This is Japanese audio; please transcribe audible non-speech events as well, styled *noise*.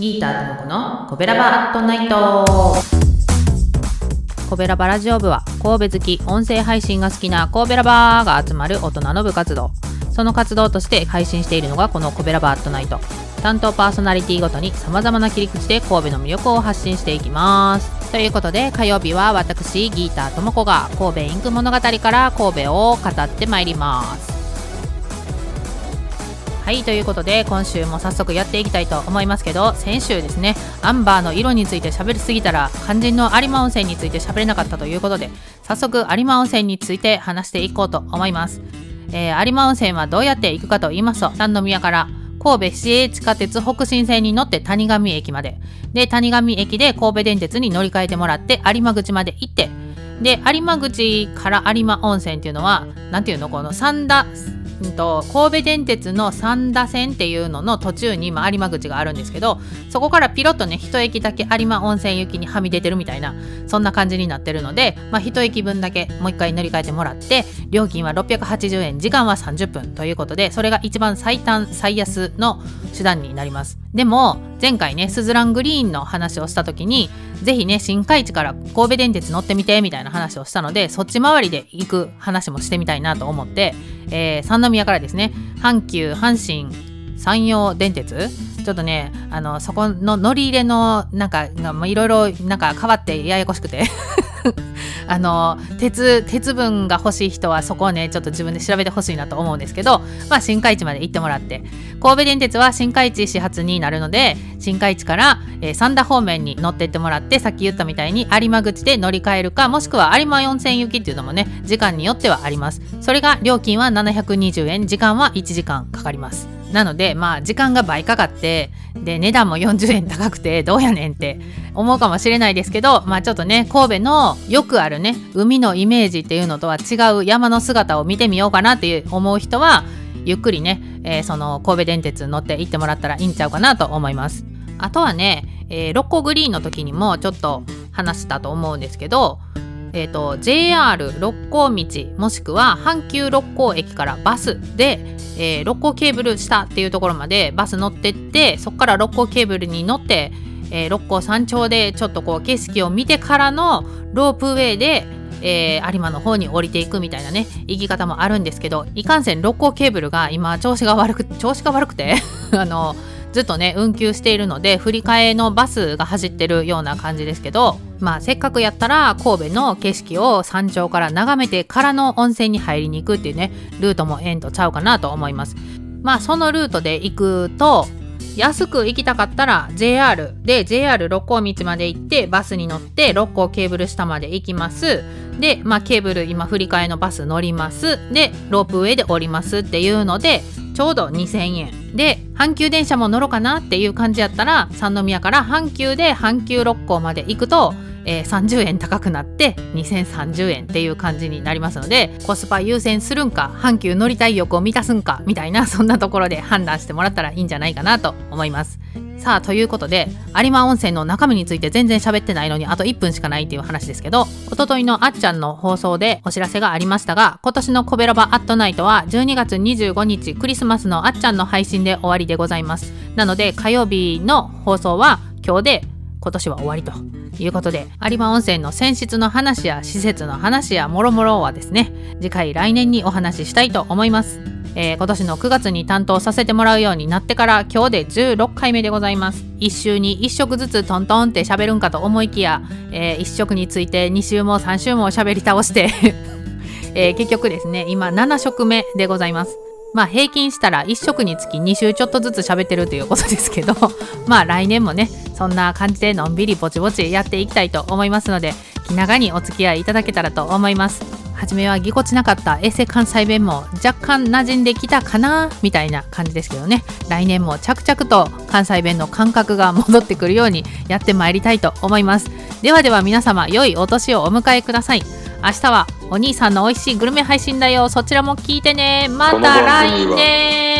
ギーターともこのコベラバアットナイト。コベラバラジオ部は神戸好き音声配信が好きなコベラバーが集まる大人の部活動。その活動として配信しているのがこのコベラバアットナイト。担当パーソナリティごとに様々な切り口で神戸の魅力を発信していきます。ということで火曜日は私ギーターともこが神戸インク物語から神戸を語ってまいります。はいということで今週も早速やっていきたいと思いますけど先週ですねアンバーの色について喋りすぎたら肝心の有馬温泉について喋れなかったということで早速有馬温泉について話していこうと思います、えー、有馬温泉はどうやって行くかと言いますと三宮から神戸市営地下鉄北新線に乗って谷上駅まで。で谷上駅で神戸電鉄に乗り換えてもらって有馬口まで行って。で有馬口から有馬温泉っていうのは何ていうの？この三田うんと、神戸電鉄の三田線っていうのの途中に、ま、有馬口があるんですけどそこからピロッとね一駅だけ有馬温泉行きにはみ出てるみたいなそんな感じになってるので、まあ、駅分だけもう一回乗り換えてもらって料金は680円時間は30分ということでそれが一番最短最安の手段になります。でも前回ねスズラングリーンの話をした時にぜひね新海地から神戸電鉄乗ってみてみたいな話をしたのでそっち回りで行く話もしてみたいなと思って、えー、三宮からですね阪急阪神山陽電鉄ちょっとねあのそこの乗り入れのなんかいろいろなんか変わってややこしくて。*laughs* あの鉄鉄分が欲しい人はそこをねちょっと自分で調べてほしいなと思うんですけどまあ新海地まで行ってもらって神戸電鉄は新海地始発になるので新海地から、えー、三田方面に乗ってってもらってさっき言ったみたいに有馬口で乗り換えるかもしくは有馬温泉行きっていうのもね時間によってはあります。それが料金は720円時間は1時間かかります。なのでまあ時間が倍かかってで値段も40円高くてどうやねんって思うかもしれないですけどまあちょっとね神戸のよくあるね海のイメージっていうのとは違う山の姿を見てみようかなって思う人はゆっくりね、えー、その神戸電鉄乗って行ってもらったらいいんちゃうかなと思います。あとはね、えー、六甲グリーンの時にもちょっと話したと思うんですけどえーと、JR 六甲道もしくは阪急六甲駅からバスでえー、六甲ケーブル下っていうところまでバス乗ってってそこから六甲ケーブルに乗って、えー、六甲山頂でちょっとこう景色を見てからのロープウェイで、えー、有馬の方に降りていくみたいなね行き方もあるんですけどいかんせん六甲ケーブルが今調子が悪く調子が悪くて *laughs* あのずっとね運休しているので振り替えのバスが走ってるような感じですけどまあせっかくやったら神戸の景色を山頂から眺めてからの温泉に入りに行くっていうねルートもえんとちゃうかなと思います。まあそのルートで行くと安く行きたかったら JR で JR 六甲道まで行ってバスに乗って六甲ケーブル下まで行きます。でまあケーブル今振り替えのバス乗ります。でロープウェイで降りますっていうのでちょうど2000円。で阪急電車も乗ろうかなっていう感じやったら三宮から阪急で阪急六甲まで行くとえー、30円高くなって2030円っていう感じになりますのでコスパ優先するんか阪急乗りたい欲を満たすんかみたいなそんなところで判断してもらったらいいんじゃないかなと思います。さあということで有馬温泉の中身について全然喋ってないのにあと1分しかないっていう話ですけどおとといのあっちゃんの放送でお知らせがありましたが今年のコベロバアットナイトは12月25日クリスマスのあっちゃんの配信で終わりでございますなので火曜日の放送は今日で今年は終わりということで有馬温泉の泉質の話や施設の話やもろもろはですね次回来年にお話ししたいと思います、えー、今年の9月に担当させてもらうようになってから今日で16回目でございます。1週に1食ずつトントンって喋るんかと思いきや、えー、1食について2週も3週も喋り倒して *laughs* えー、結局ですね今7食目でございます。まあ平均したら1食につき2週ちょっとずつ喋ってるということですけどまあ来年もねそんな感じでのんびりぼちぼちやっていきたいと思いますので気長にお付き合いいただけたらと思います。初めはぎこちなかった衛星関西弁も若干馴染んできたかなみたいな感じですけどね。来年も着々と関西弁の感覚が戻ってくるようにやってまいりたいと思います。ではでは皆様良いお年をお迎えください。明日はお兄さんの美味しいグルメ配信だよ。そちらも聞いてね。また来年。